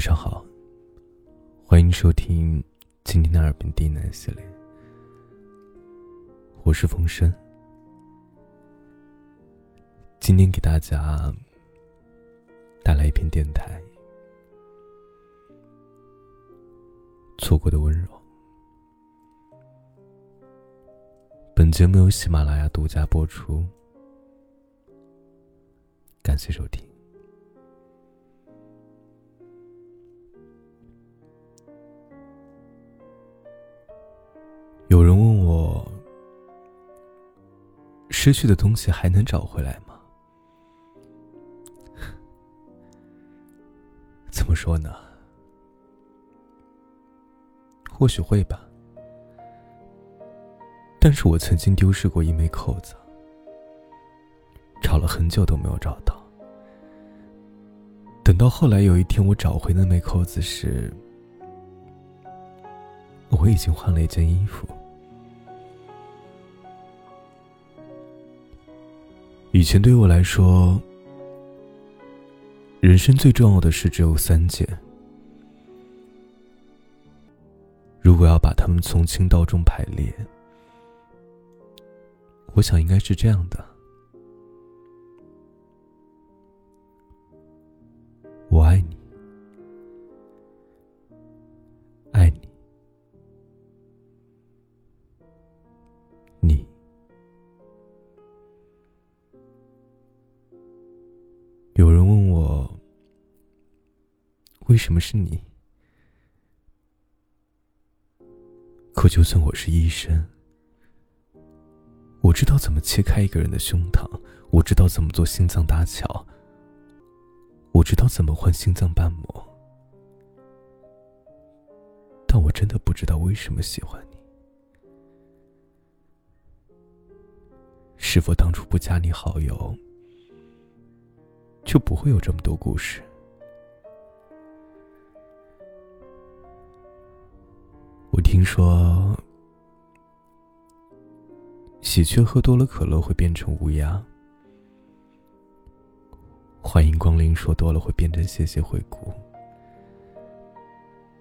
晚上好，欢迎收听今天的耳边低喃系列。我是风声，今天给大家带来一篇电台《错过的温柔》。本节目由喜马拉雅独家播出，感谢收听。失去的东西还能找回来吗？” 怎么说呢？或许会吧。但是我曾经丢失过一枚扣子，找了很久都没有找到。等到后来有一天我找回那枚扣子时，我已经换了一件衣服。以前对我来说，人生最重要的事只有三件。如果要把它们从轻到重排列，我想应该是这样的：为什么是你？可就算我是医生，我知道怎么切开一个人的胸膛，我知道怎么做心脏搭桥，我知道怎么换心脏瓣膜，但我真的不知道为什么喜欢你。是否当初不加你好友，就不会有这么多故事？听说，喜鹊喝多了可乐会变成乌鸦。欢迎光临说多了会变成谢谢惠顾。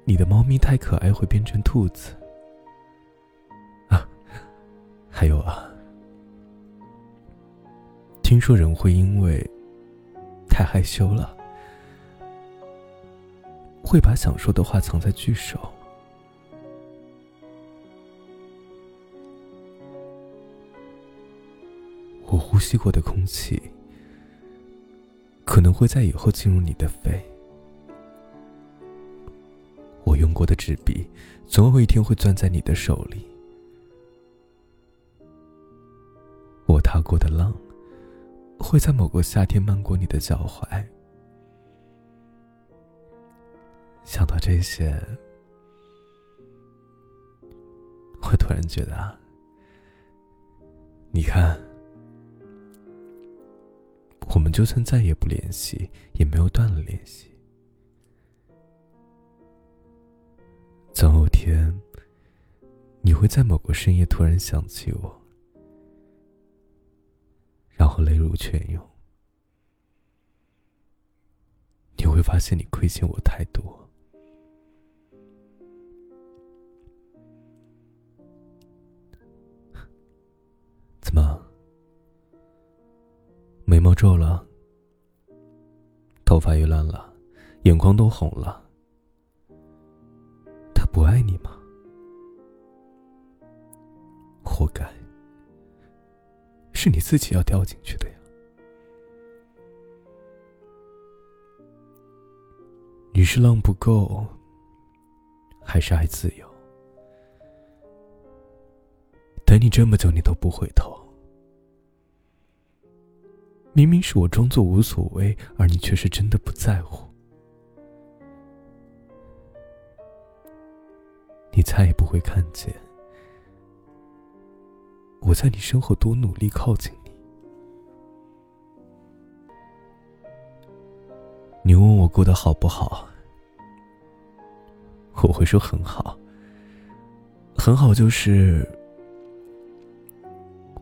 你的猫咪太可爱会变成兔子。啊，还有啊，听说人会因为太害羞了，会把想说的话藏在句首。呼吸过的空气，可能会在以后进入你的肺。我用过的纸笔，总有一天会攥在你的手里。我踏过的浪，会在某个夏天漫过你的脚踝。想到这些，我突然觉得啊，你看。我们就算再也不联系，也没有断了联系。总有天，你会在某个深夜突然想起我，然后泪如泉涌。你会发现你亏欠我太多。怎么？毛皱了，头发也乱了，眼眶都红了。他不爱你吗？活该，是你自己要掉进去的呀。你是浪不够，还是爱自由？等你这么久，你都不回头。明明是我装作无所谓，而你却是真的不在乎。你再也不会看见我在你身后多努力靠近你。你问我过得好不好，我会说很好。很好，就是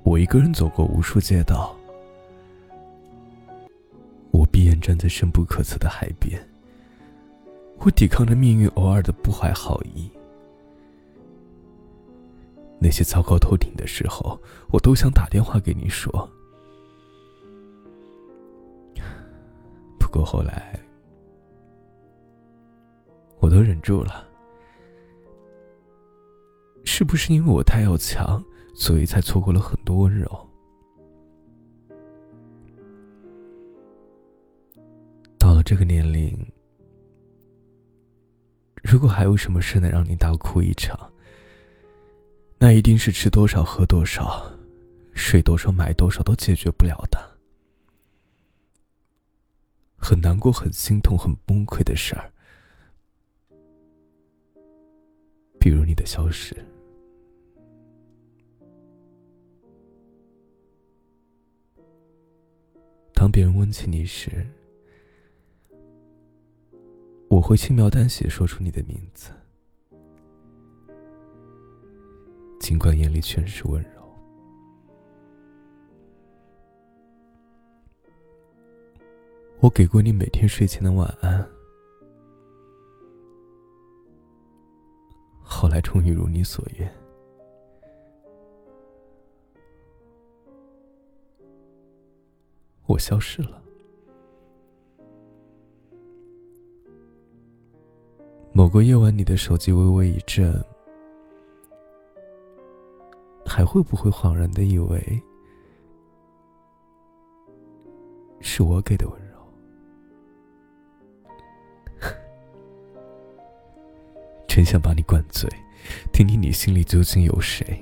我一个人走过无数街道。站在深不可测的海边，我抵抗着命运偶尔的不怀好意。那些糟糕透顶的时候，我都想打电话给你说。不过后来，我都忍住了。是不是因为我太要强，所以才错过了很多温柔？这个年龄，如果还有什么事能让你大哭一场，那一定是吃多少、喝多少、睡多少、买多少都解决不了的，很难过、很心痛、很崩溃的事儿，比如你的消失。当别人问起你时，我会轻描淡写说出你的名字，尽管眼里全是温柔。我给过你每天睡前的晚安，后来终于如你所愿。我消失了。某个夜晚，你的手机微微一震，还会不会恍然的以为是我给的温柔？真想把你灌醉，听听你心里究竟有谁。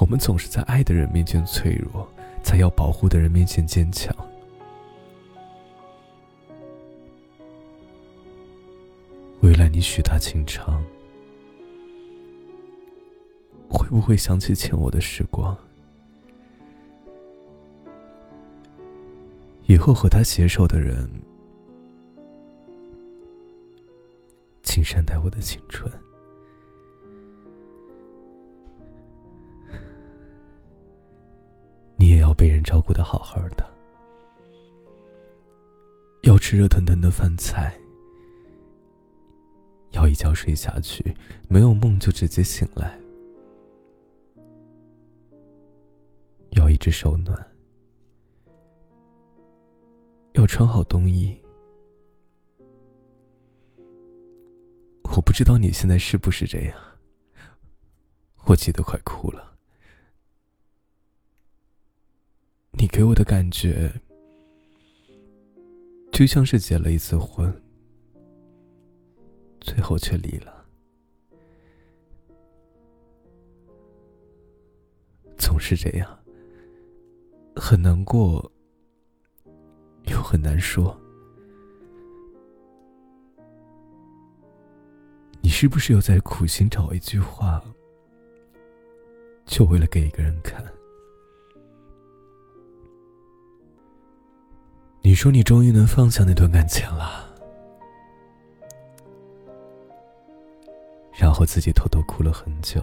我们总是在爱的人面前脆弱，在要保护的人面前坚强。你许他情长，会不会想起欠我的时光？以后和他携手的人，请善待我的青春。你也要被人照顾的好好的，要吃热腾腾的饭菜，要一觉睡下去，没有梦就直接醒来，要一直手暖，要穿好冬衣。我不知道你现在是不是这样，我急得快哭了。你给我的感觉，就像是结了一次婚，最后却离了，总是这样，很难过，又很难说。你是不是又在苦心找一句话，就为了给一个人看？你说你终于能放下那段感情了，然后自己偷偷哭了很久，